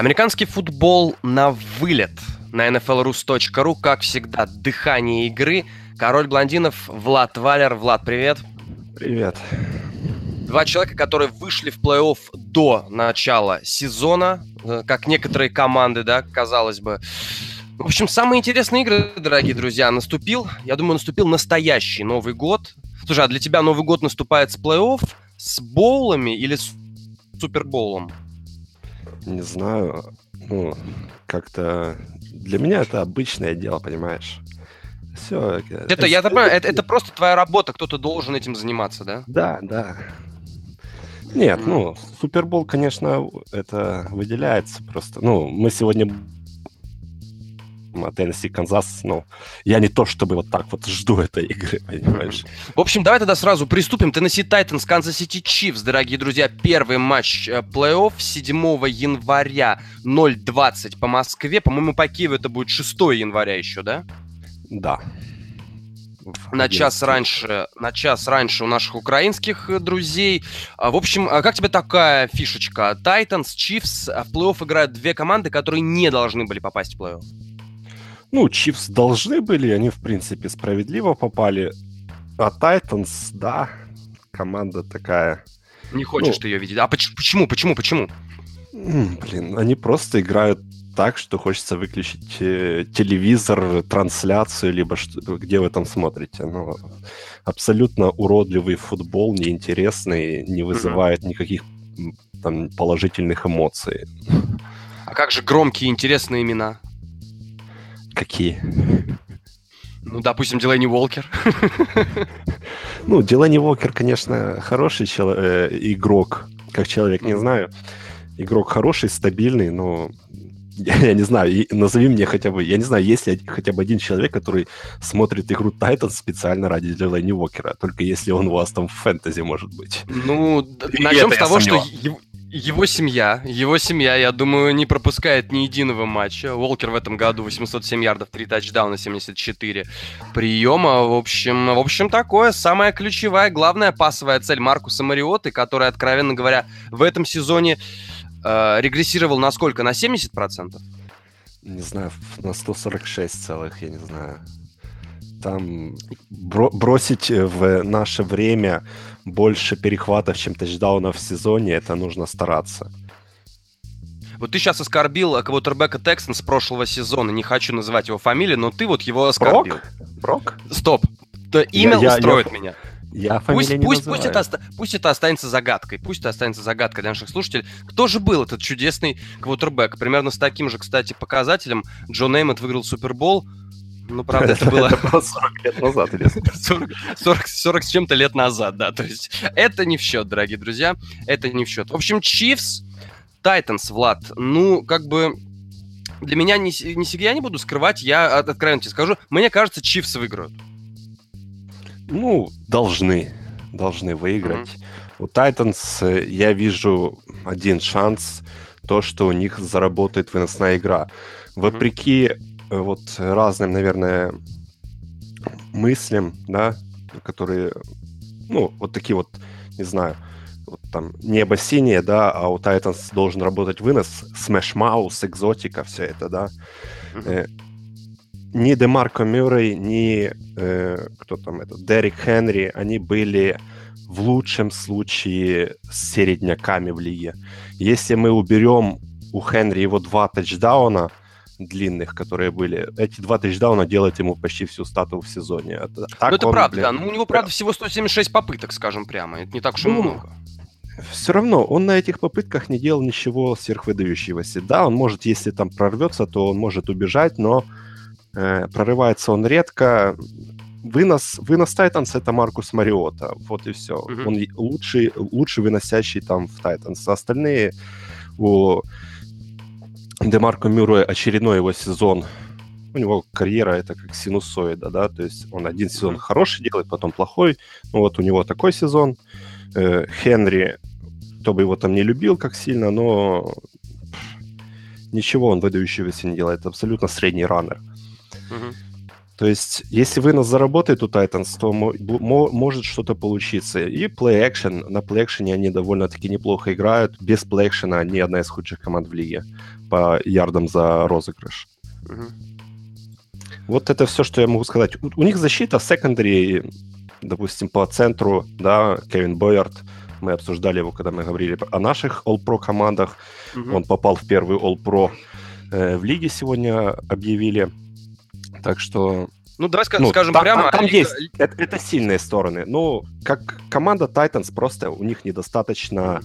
Американский футбол на вылет на nflrus.ru, как всегда, дыхание игры. Король блондинов Влад Валер. Влад, привет. Привет. Два человека, которые вышли в плей-офф до начала сезона, э, как некоторые команды, да, казалось бы. В общем, самые интересные игры, дорогие друзья, наступил. Я думаю, наступил настоящий Новый год. Слушай, а для тебя Новый год наступает с плей-офф, с боулами или с супербоулом? Не знаю. Ну, как-то для меня это обычное дело, понимаешь? Все. Это, это, я понимаю, это, это просто твоя работа, кто-то должен этим заниматься, да? Да, да. Нет, ну, Супербол, конечно, это выделяется просто. Ну, мы сегодня Теннесси, Канзас, ну, я не то чтобы вот так вот жду этой игры, понимаешь? В общем, давай тогда сразу приступим. Теннесси Тайтанс, Канзас Сити Чифс, дорогие друзья. Первый матч э, плей-офф 7 января 0.20 по Москве. По-моему, по Киеву это будет 6 января еще, да? Да. На час раньше, на час раньше у наших украинских э, друзей. А, в общем, а как тебе такая фишечка? Тайтанс, Чифс в плей-офф играют две команды, которые не должны были попасть в плей-офф. Ну, Чивс должны были, они, в принципе, справедливо попали. А Тайтанс, да, команда такая. Не хочешь ну, ты ее видеть. А почему, почему, почему? Блин, они просто играют так, что хочется выключить э, телевизор, трансляцию, либо что, где вы там смотрите. Ну, абсолютно уродливый футбол, неинтересный, не вызывает mm-hmm. никаких там положительных эмоций. А как же громкие интересные имена? Какие? Ну, допустим, Дилани Уолкер. Ну, Дилани Уолкер, конечно, хороший чело- э, игрок, как человек, не знаю. Игрок хороший, стабильный, но я, я не знаю, назови мне хотя бы, я не знаю, есть ли хотя бы один человек, который смотрит игру Тайтан специально ради Дилани Уокера, только если он у вас там в фэнтези, может быть. Ну, начнем с того, что его семья, его семья, я думаю, не пропускает ни единого матча. Уолкер в этом году 807 ярдов, 3 тачдауна, 74 приема. В общем, в общем, такое. Самая ключевая, главная пасовая цель Маркуса Мариоты, который, откровенно говоря, в этом сезоне э, регрессировал на сколько? На 70%? Не знаю, на 146 целых, я не знаю. Там бро- бросить в наше время больше перехватов, чем тачдаунов в сезоне, это нужно стараться. Вот ты сейчас оскорбил квотербека Тексон с прошлого сезона. Не хочу называть его фамилию, но ты вот его оскорбил. Брок? Брок? Стоп. То имя я, устроит я, меня. Я пусть, не пусть, пусть, это, пусть это останется загадкой. Пусть это останется загадкой для наших слушателей. Кто же был этот чудесный квотербек? Примерно с таким же, кстати, показателем Джон Эймот выиграл Супербол ну, правда, это было... 40 лет назад. 40, 40, 40 с чем-то лет назад, да. То есть это не в счет, дорогие друзья. Это не в счет. В общем, Чивс, Тайтанс, Влад. Ну, как бы для меня не, не я не буду скрывать, я откровенно тебе скажу, мне кажется, Чивс выиграют. Ну, должны. Должны выиграть. Mm-hmm. У Тайтанс э, я вижу один шанс, то, что у них заработает выносная игра. Вопреки mm-hmm вот разным, наверное, мыслям, да, которые, ну, вот такие вот, не знаю, вот там небо синее, да, а у Titans должен работать вынос, Smash Mouse, экзотика, все это, да. Mm-hmm. ни Демарко Мюррей, ни э, кто там это, Дерек Хенри, они были в лучшем случае середняками в лиге. Если мы уберем у Хенри его два тачдауна, длинных, которые были. Эти два тачдауна делают ему почти всю стату в сезоне. Это, так ну, это он, правда, блин, да. Ну, у него, правда, всего 176 попыток, скажем прямо. Это не так уж и ну, много. Все равно, он на этих попытках не делал ничего сверхвыдающегося. Да, он может, если там прорвется, то он может убежать, но э, прорывается он редко. Вынос, вынос Тайтанс это Маркус Мариота. Вот и все. Mm-hmm. Он лучший, лучший выносящий там в Тайтанс. Остальные у Демарко Мюррей очередной его сезон, у него карьера это как синусоида, да, то есть он один сезон хороший делает, потом плохой, ну вот у него такой сезон. Э, Хенри, кто бы его там не любил как сильно, но ничего он выдающегося не делает, абсолютно средний раннер. То есть, если вынос заработает у Titans, то может что-то получиться. И action, на action они довольно-таки неплохо играют. Без action они одна из худших команд в лиге по ярдам за розыгрыш. Угу. Вот это все, что я могу сказать. У, у них защита в секондаре, допустим, по центру, да, Кевин Бойард, мы обсуждали его, когда мы говорили о наших All-Pro командах. Угу. Он попал в первый All-Pro э, в лиге сегодня объявили. Так что... Ну, давай ну, скажем там, прямо... Там, там есть, это, это сильные стороны. Ну, как команда Titans просто у них недостаточно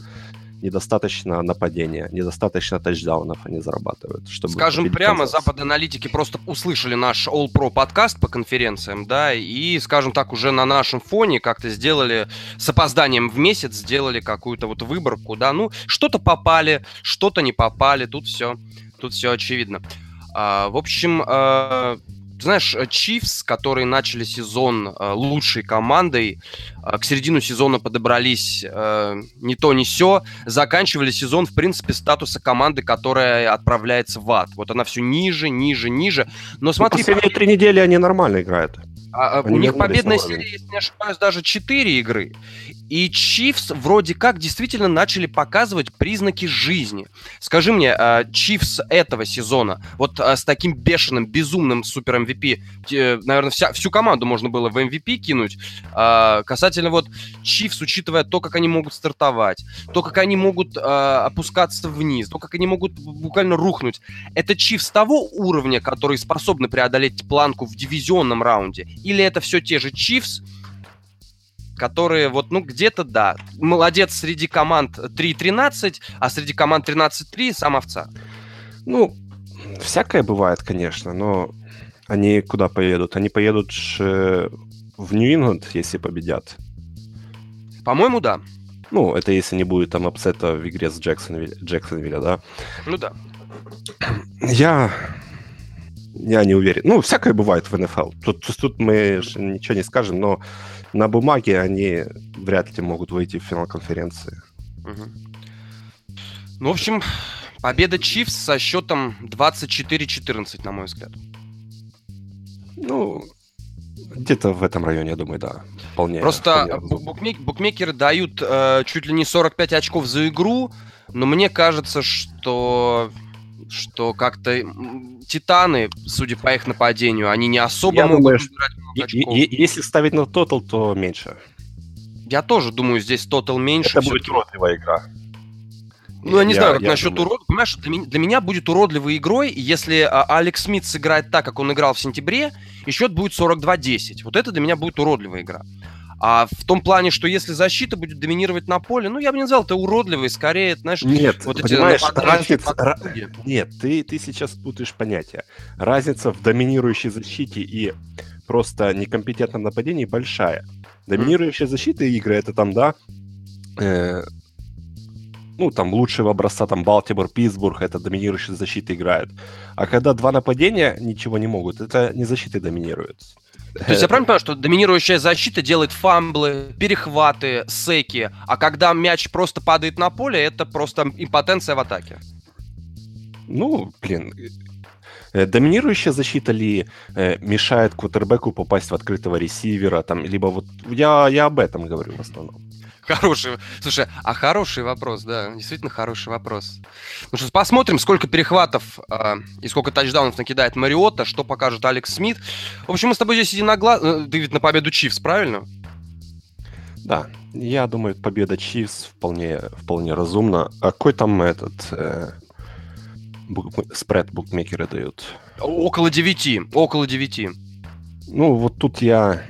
недостаточно нападения, недостаточно тачдаунов они зарабатывают. Чтобы Скажем прямо, Запад аналитики просто услышали наш All Pro подкаст по конференциям, да, и, скажем так, уже на нашем фоне как-то сделали с опозданием в месяц, сделали какую-то вот выборку, да, ну, что-то попали, что-то не попали, тут все, тут все очевидно. А, в общем, а, знаешь, Чифс, которые начали сезон э, лучшей командой, э, к середину сезона подобрались э, не то, не все, заканчивали сезон, в принципе, статуса команды, которая отправляется в ад. Вот она все ниже, ниже, ниже. Но смотри... Последние три недели они нормально играют. А, а у них победная серия, если не ошибаюсь, даже 4 игры. И Чифс вроде как действительно начали показывать признаки жизни. Скажи мне, Чифс этого сезона, вот а, с таким бешеным, безумным супер MVP, эм наверное, вся, всю команду можно было в MVP эм кинуть, касательно вот Чифс, учитывая то, как они могут стартовать, то, как они могут опускаться вниз, то, как они могут буквально рухнуть. Это Чифс того уровня, который способны преодолеть планку в дивизионном раунде? Или это все те же Чифс, которые вот, ну, где-то, да, молодец среди команд 3-13, а среди команд 13-3 сам овца. Ну, всякое бывает, конечно, но они куда поедут? Они поедут в Нью-Ингланд, если победят. По-моему, да. Ну, это если не будет там upset а в игре с Джексонвилля, Джексонвилля, да? Ну да. Я я не уверен. Ну, всякое бывает в НФЛ. Тут, тут мы ничего не скажем, но на бумаге они вряд ли могут выйти в финал конференции. Угу. Ну, в общем, победа Чифс со счетом 24-14, на мой взгляд. Ну, где-то в этом районе, я думаю, да. Вполне. Просто вполне букмек, букмекеры дают э, чуть ли не 45 очков за игру, но мне кажется, что что как-то Титаны, судя по их нападению, они не особо Я могут думаю, Если ставить на тотал, то меньше. Я тоже думаю, здесь тотал меньше. Это будет уродливая игра. Ну, я не я, знаю, как я насчет урод. Понимаешь, для меня, для меня будет уродливой игрой, если а, Алекс Смит сыграет так, как он играл в сентябре, и счет будет 42-10. Вот это для меня будет уродливая игра. А в том плане, что если защита будет доминировать на поле, ну, я бы не назвал это уродливой, скорее, знаешь... Нет, вот понимаешь, разница... Ра... Нет, ты, ты сейчас путаешь понятия. Разница в доминирующей защите и просто некомпетентном нападении большая. Доминирующая защита игры, это там, да, э, ну, там, лучшего образца, там, Балтимор, Питтсбург, это доминирующая защита играют. А когда два нападения ничего не могут, это не защиты доминируют. То есть я правильно понимаю, что доминирующая защита делает фамблы, перехваты, секи, а когда мяч просто падает на поле, это просто импотенция в атаке? Ну, блин, э, Доминирующая защита ли э, мешает квотербеку попасть в открытого ресивера, там, либо вот я, я об этом говорю в основном. Хороший. Слушай, а хороший вопрос, да, действительно хороший вопрос. Ну что, посмотрим, сколько перехватов э, и сколько тачдаунов накидает Мариотта, что покажет Алекс Смит. В общем, мы с тобой здесь единогласно... Ты ведь на победу Чивс, правильно? Да, я думаю, победа Чивс вполне, вполне разумна. А какой там этот... Э, бук... спред букмекеры дают? Около 9, около 9. Ну, вот тут я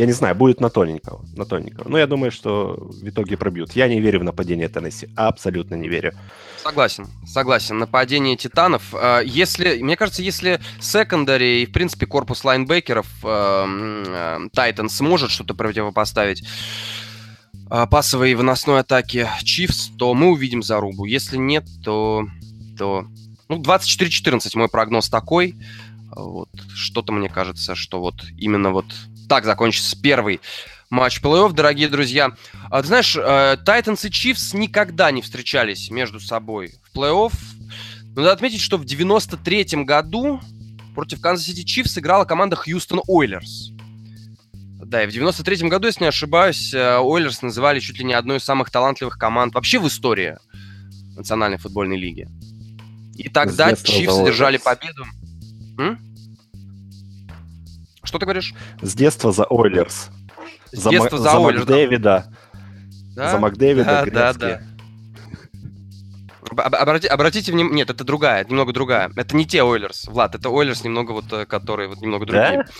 я не знаю, будет на тоненького. На тоненького. Но я думаю, что в итоге пробьют. Я не верю в нападение Теннесси. Абсолютно не верю. Согласен, согласен. Нападение Титанов. А, если, мне кажется, если секондари и, в принципе, корпус лайнбекеров Тайтан э, сможет что-то противопоставить пасовой и выносной атаке Чифс, то мы увидим зарубу. Если нет, то... то... Ну, 24-14 мой прогноз такой. Вот. Что-то мне кажется, что вот именно вот так закончится первый матч плей-офф, дорогие друзья. А, ты знаешь, Тайтанс и Чифс никогда не встречались между собой в плей-офф. Надо отметить, что в 93-м году против Канзас-Сити Чифс сыграла команда Хьюстон Ойлерс. Да, и в 93-м году, если не ошибаюсь, Ойлерс называли чуть ли не одной из самых талантливых команд вообще в истории Национальной футбольной лиги. И тогда Чифс держали победу. М? Что ты говоришь? С детства за Ойлерс. С за детства за, за Ойлерс. Макдэвида. Да? За Макдэвида да, да, да. Обрати, обратите внимание, нет, это другая, немного другая. Это не те Ойлерс, Влад, это Ойлерс немного вот, э, которые вот немного другие. Да?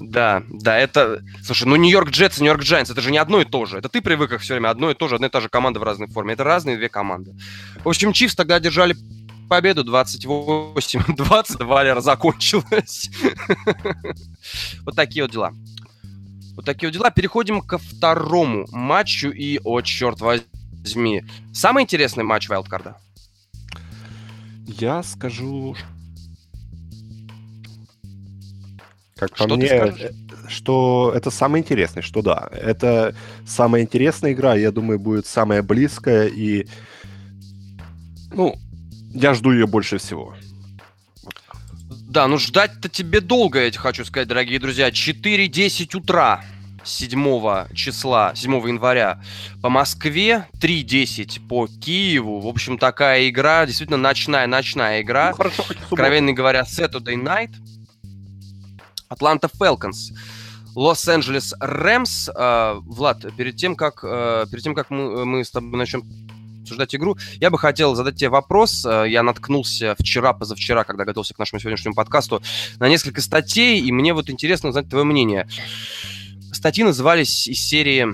Да, да, это... Слушай, ну Нью-Йорк Джетс и Нью-Йорк Джайнс, это же не одно и то же. Это ты привык их все время одно и то же, одна и та же команда в разной форме. Это разные две команды. В общем, Чивс тогда держали победу 28-20, Валера закончилась. Вот такие вот дела. Вот такие вот дела. Переходим ко второму матчу. И, о, черт возьми, самый интересный матч Вайлдкарда? Я скажу, как по что мне, что это самое интересное, что да, это самая интересная игра, я думаю, будет самая близкая, и, ну, я жду ее больше всего. Да, ну ждать-то тебе долго, я хочу сказать, дорогие друзья. 4.10 утра 7 числа, 7 января по Москве, 3.10 по Киеву. В общем, такая игра, действительно ночная, ночная игра. Ну, хорошо, Откровенно говоря, Saturday Night. Атланта Фелконс. Лос-Анджелес Рэмс. Влад, перед тем, как, э, перед тем, как мы, мы с тобой начнем обсуждать игру. Я бы хотел задать тебе вопрос. Э, я наткнулся вчера, позавчера, когда готовился к нашему сегодняшнему подкасту, на несколько статей, и мне вот интересно узнать твое мнение. Статьи назывались из серии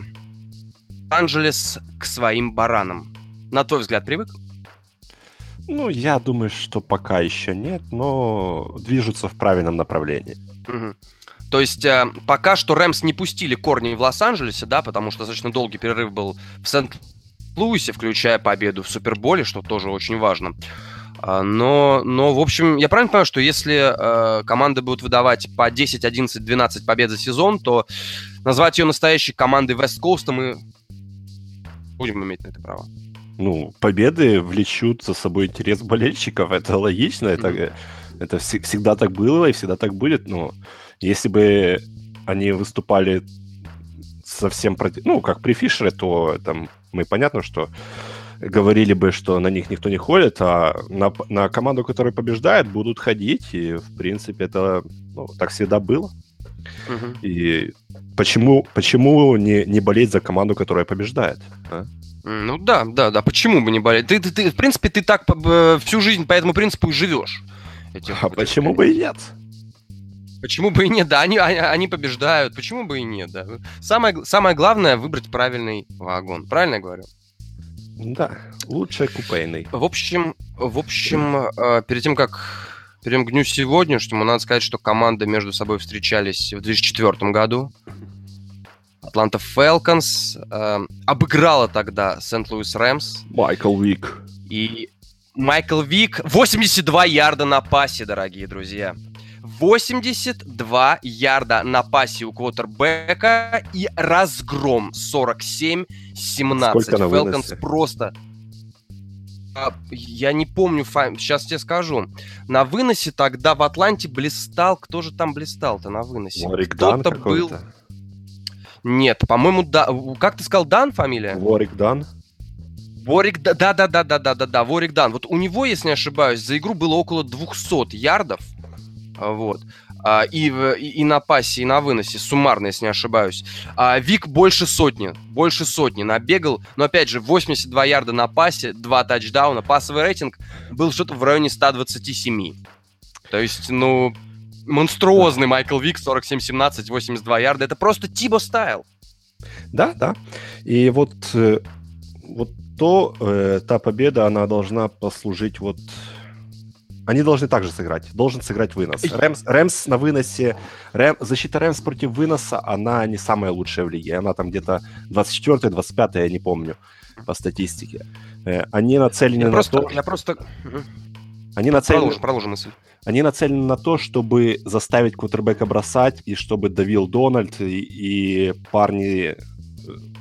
«Анджелес к своим баранам». На твой взгляд, привык? Ну, я думаю, что пока еще нет, но движутся в правильном направлении. Угу. То есть э, пока что Рэмс не пустили корни в Лос-Анджелесе, да, потому что достаточно долгий перерыв был в Сент Луисе, включая победу в Суперболе, что тоже очень важно. А, но, но, в общем, я правильно понимаю, что если э, команды будут выдавать по 10, 11, 12 побед за сезон, то назвать ее настоящей командой Вест Коуста мы будем иметь на это право. Ну, победы влечут за собой интерес болельщиков, это логично, это, mm-hmm. это вс- всегда так было и всегда так будет, но если бы они выступали совсем против... Ну, как при Фишере, то там мы понятно, что говорили бы, что на них никто не ходит, а на, на команду, которая побеждает, будут ходить, и, в принципе, это ну, так всегда было. Угу. И почему, почему не, не болеть за команду, которая побеждает? А? Ну да, да, да. Почему бы не болеть? Ты, ты, ты, в принципе, ты так всю жизнь по этому принципу и живешь. а почему бы и нет? Почему бы и нет? Да, они, они, побеждают. Почему бы и нет? Да? Самое, самое главное выбрать правильный вагон. Правильно я говорю? Да, лучше купейный. В общем, в общем, э, перед тем, как перейдем к дню сегодняшнему, надо сказать, что команды между собой встречались в 2004 году. Атланта Фелконс э, обыграла тогда Сент-Луис Рэмс. Майкл Вик. И Майкл Вик 82 ярда на пасе, дорогие друзья. 82 ярда на пасе у квотербека и разгром 47-17. Фелконс просто... А, я не помню, сейчас тебе скажу. На выносе тогда в Атланте блистал... Кто же там блистал-то на выносе? Кто-то был... Нет, по-моему, да. Как ты сказал, Дан фамилия? Ворик Дан. Ворик, да, да, да, да, да, да, да, да, Ворик Дан. Вот у него, если не ошибаюсь, за игру было около 200 ярдов. А, вот. А, и, и, и на пасе, и на выносе, суммарно, если не ошибаюсь. А Вик больше сотни, больше сотни набегал, но опять же, 82 ярда на пасе, 2 тачдауна, пасовый рейтинг был что-то в районе 127. То есть, ну, монструозный Майкл Вик, 47-17, 82 ярда, это просто Тибо стайл. Да, да. И вот, э, вот то, э, та победа, она должна послужить вот они должны также сыграть. Должен сыграть вынос. Рэмс, Рэмс на выносе... Рэм, защита Рэмс против выноса, она не самая лучшая в лиге. Она там где-то 24-25, я не помню, по статистике. Э, они нацелены я на просто, то... Я просто... Они нацелены... Продолжим, продолжим мысль. Они нацелены на то, чтобы заставить квотербека бросать, и чтобы давил Дональд и, и парни, э,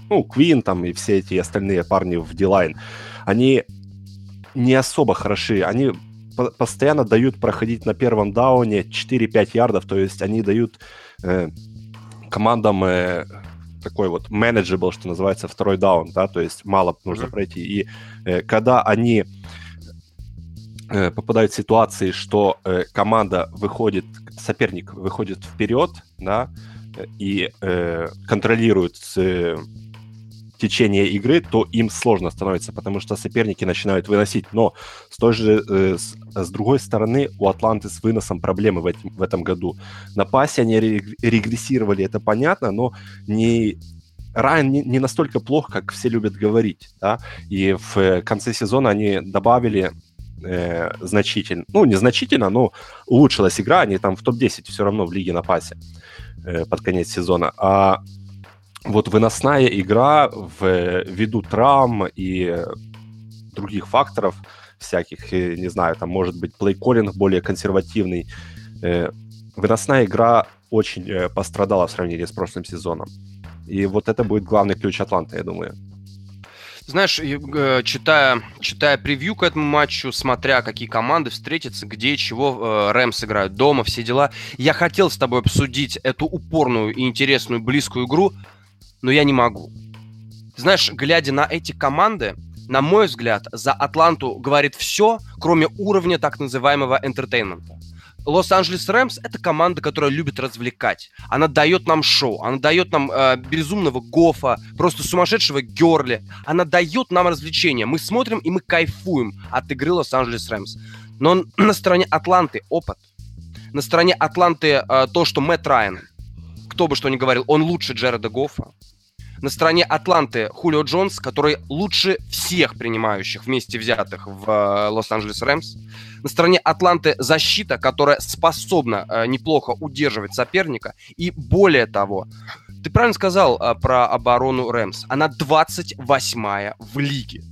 ну, Квин там и все эти остальные парни в Дилайн. Они не особо хороши. Они постоянно дают проходить на первом дауне 4-5 ярдов, то есть они дают э, командам э, такой вот manageable, что называется, второй даун, да, то есть мало нужно mm-hmm. пройти. И э, когда они э, попадают в ситуации, что э, команда выходит, соперник выходит вперед, да, и э, контролирует э, течение игры, то им сложно становится, потому что соперники начинают выносить. Но с той же, э, с, с другой стороны, у Атланты с выносом проблемы в, этим, в этом году. На пасе они регрессировали, это понятно, но не Райан не, не настолько плох, как все любят говорить, да, и в э, конце сезона они добавили э, значительно, ну, незначительно, но улучшилась игра, они там в топ-10 все равно в лиге на пасе э, под конец сезона, а вот выносная игра в виду травм и других факторов всяких, не знаю, там может быть плейколлинг более консервативный, э, выносная игра очень э, пострадала в сравнении с прошлым сезоном. И вот это будет главный ключ Атланты, я думаю. Знаешь, э, читая, читая превью к этому матчу, смотря какие команды встретятся, где чего Рэмс играют дома, все дела, я хотел с тобой обсудить эту упорную и интересную близкую игру, но я не могу. Знаешь, глядя на эти команды, на мой взгляд, за Атланту говорит все, кроме уровня так называемого entertainment. Лос-Анджелес Рэмс — это команда, которая любит развлекать. Она дает нам шоу, она дает нам э, безумного Гофа, просто сумасшедшего Герли. Она дает нам развлечения. Мы смотрим и мы кайфуем от игры Лос-Анджелес Рэмс. Но на стороне Атланты опыт. На стороне Атланты э, то, что Мэтт Райан, кто бы что ни говорил, он лучше Джареда Гофа. На стороне Атланты Хулио Джонс, который лучше всех принимающих вместе взятых в э, Лос-Анджелес Рэмс. На стороне Атланты защита, которая способна э, неплохо удерживать соперника. И более того, ты правильно сказал э, про оборону Рэмс. Она 28-я в лиге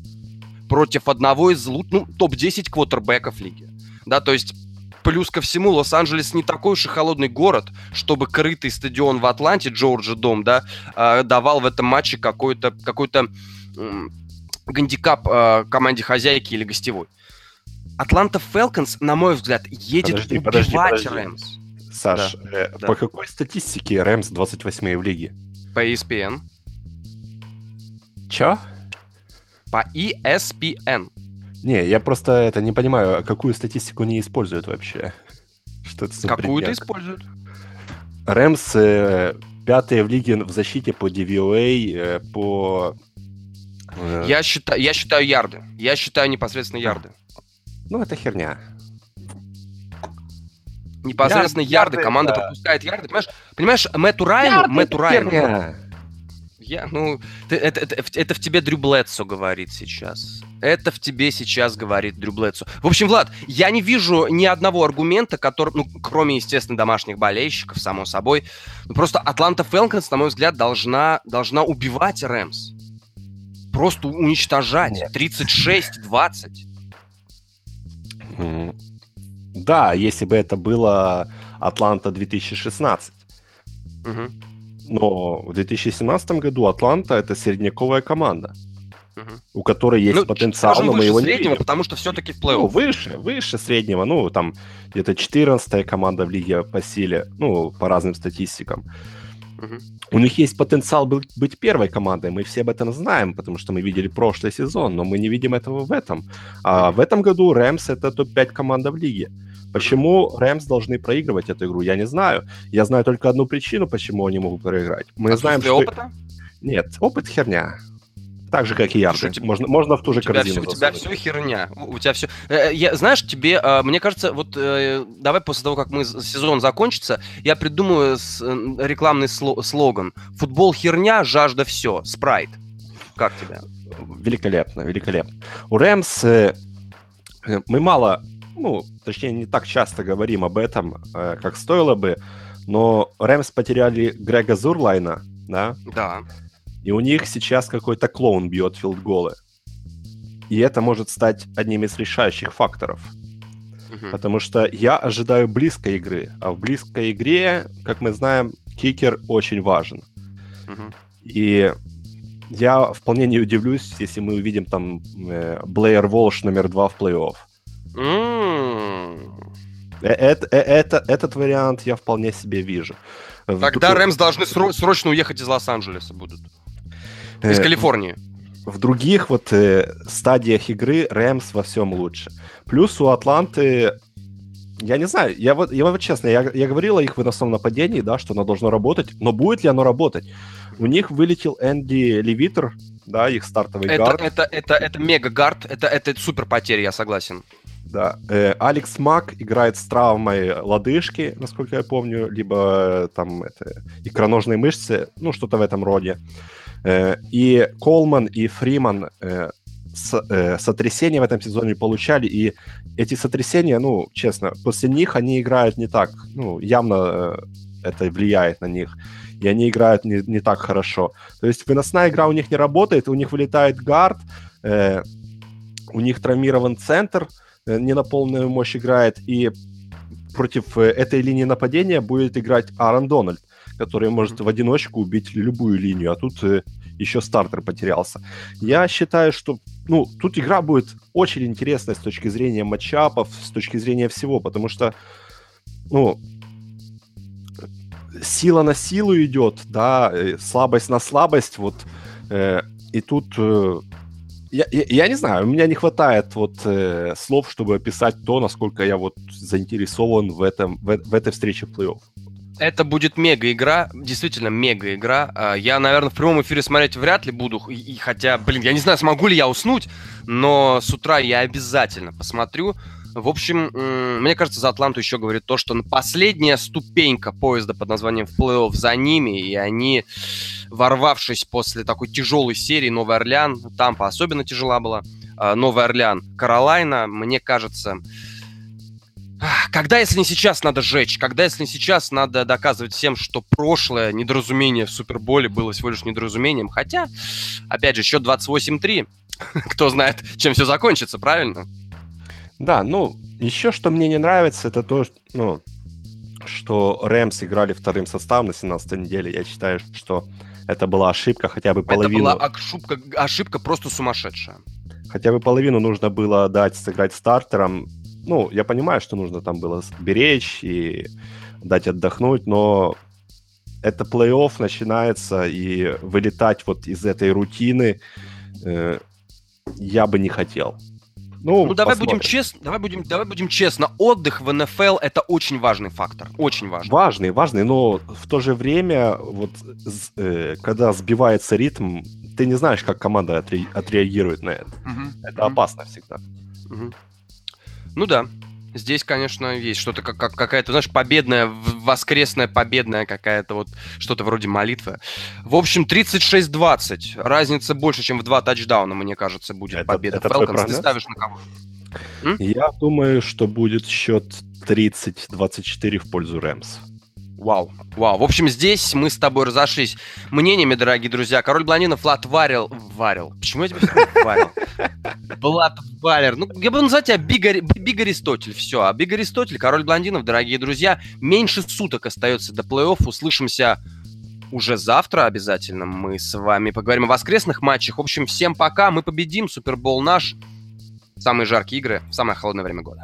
против одного из ну, топ-10 квотербеков лиги. Да, то есть Плюс ко всему, Лос-Анджелес не такой уж и холодный город, чтобы крытый стадион в Атланте, Джорджи Дом, да, а, давал в этом матче какой-то какой-то гандикап а, команде хозяйки или гостевой. Атланта Фелконс, на мой взгляд, едет подожди, убивать подожди, подожди. Рэмс. Саш, да, э, да. по какой статистике Рэмс 28 в лиге? По ESPN. Чё? По ESPN. Не, я просто это не понимаю, а какую статистику они используют вообще. Что это Какую-то используют. Рэмс э, пятые в лиге в защите по DVOA, э, по... Э... Я, считаю, я считаю ярды. Я считаю непосредственно ярды. Ну, это херня. Непосредственно ярды, ярды команда это... пропускает ярды. Понимаешь, понимаешь Мэтту Райану... Ярды Мэтту Райану... Херня. Я, ну, ты, это, это, это в тебе Дрю Блэдсо говорит сейчас. Это в тебе сейчас говорит Дрю Блэдсо. В общем, Влад, я не вижу ни одного аргумента, который, ну, кроме, естественно, домашних болельщиков, само собой. Ну, просто Атланта Фелконс, на мой взгляд, должна, должна убивать Рэмс. Просто уничтожать. 36-20. Да, если бы это было Атланта 2016. Угу. Но в 2017 году Атланта это средняковая команда, угу. у которой есть ну, потенциал, но мы его среднего, не видим. потому что все-таки в плей-офф. Ну, выше, выше среднего, ну, там где-то 14 команда в лиге по силе, ну, по разным статистикам. Угу. У них есть потенциал быть, первой командой, мы все об этом знаем, потому что мы видели прошлый сезон, но мы не видим этого в этом. А в этом году Рэмс это топ-5 команда в лиге. Почему Рэмс должны проигрывать эту игру, я не знаю. Я знаю только одну причину, почему они могут проиграть. Мы а знаем, что... опыта? Нет, опыт херня. Так же, как и ярды. Слушай, можно, можно в ту же у корзину. Все, у тебя все херня. У тебя все. Э, я, знаешь, тебе, э, мне кажется, вот э, давай после того, как мы сезон закончится, я придумаю рекламный слоган: футбол херня, жажда все. Спрайт. Как тебе? Великолепно, великолепно. У Рэмс мы мало ну, точнее, не так часто говорим об этом, э, как стоило бы, но Рэмс потеряли Грега Зурлайна, да? Да. И у них сейчас какой-то клоун бьет филдголы. И это может стать одним из решающих факторов. Угу. Потому что я ожидаю близкой игры. А в близкой игре, как мы знаем, кикер очень важен. Угу. И я вполне не удивлюсь, если мы увидим там э, Блэйр Волш номер два в плей-офф. Это, это, этот вариант я вполне себе вижу. Тогда Рэмс должны срочно уехать из Лос-Анджелеса будут. Из Калифорнии в других вот э, стадиях игры Рэмс во всем лучше. Плюс у Атланты, я не знаю, я вот, я вот честно, я, я говорил о их выносном нападении, да, что оно должно работать, но будет ли оно работать? У них вылетел Энди Левитер, да, их стартовый это, гард. Это, это, это мега-гард, это, это супер потеря, я согласен. Да, э, Алекс Мак играет с травмой лодыжки, насколько я помню, либо э, там это икроножные мышцы, ну что-то в этом роде. Э, и Колман и Фриман э, э, сотрясения в этом сезоне получали, и эти сотрясения, ну, честно, после них они играют не так, ну, явно это влияет на них, и они играют не, не так хорошо. То есть выносная игра у них не работает, у них вылетает гард, э, у них травмирован центр, э, не на полную мощь играет, и против этой линии нападения будет играть Аарон Дональд который может в одиночку убить любую линию, а тут э, еще стартер потерялся. Я считаю, что ну, тут игра будет очень интересная с точки зрения матчапов, с точки зрения всего, потому что ну, сила на силу идет, да, э, слабость на слабость, вот, э, и тут э, я, я, не знаю, у меня не хватает вот э, слов, чтобы описать то, насколько я вот заинтересован в этом в, в этой встрече плей-офф. Это будет мега-игра, действительно мега-игра. А, я, наверное, в прямом эфире смотреть вряд ли буду, и, хотя, блин, я не знаю, смогу ли я уснуть, но с утра я обязательно посмотрю. В общем, мне кажется, за Атланту еще говорит то, что последняя ступенька поезда под названием плей-офф за ними, и они, ворвавшись после такой тяжелой серии Новый Орлеан, Тампа особенно тяжела была, а, Новый Орлеан, Каролайна, мне кажется, когда, если не сейчас, надо жечь? Когда, если не сейчас, надо доказывать всем, что прошлое недоразумение в Суперболе было всего лишь недоразумением? Хотя, опять же, счет 28-3. Кто знает, чем все закончится, правильно? Да, ну, еще что мне не нравится, это то, ну, что Рэмс играли вторым составом на 17 неделе. Я считаю, что это была ошибка, хотя бы половину... Это была ошибка, ошибка просто сумасшедшая. Хотя бы половину нужно было дать сыграть стартером, ну, я понимаю, что нужно там было беречь и дать отдохнуть, но это плей-офф начинается, и вылетать вот из этой рутины э, я бы не хотел. Ну, ну давай будем честно, давай будем, давай будем честно. Отдых в НФЛ это очень важный фактор, очень важный. Важный, важный, но в то же время вот э, когда сбивается ритм, ты не знаешь, как команда отре- отреагирует на это. Угу. Это угу. опасно всегда. Угу. Ну да, Здесь, конечно, есть что-то как, как какая-то, знаешь, победная, воскресная победная какая-то вот что-то вроде молитвы. В общем, 36-20. Разница больше, чем в два тачдауна, мне кажется, будет это, победа это Falcons. Ты ставишь на кого? М? Я думаю, что будет счет 30-24 в пользу Рэмс. Вау, вау. В общем, здесь мы с тобой разошлись мнениями, дорогие друзья. Король блондинов Влад варил... Варил. Почему я тебя варил? Влад Валер. Ну, я буду называть тебя Big, Big Аристотель. Все. А Big Аристотель, король блондинов, дорогие друзья. Меньше суток остается до плей-офф. Услышимся уже завтра обязательно. Мы с вами поговорим о воскресных матчах. В общем, всем пока. Мы победим. Супербол наш. Самые жаркие игры в самое холодное время года.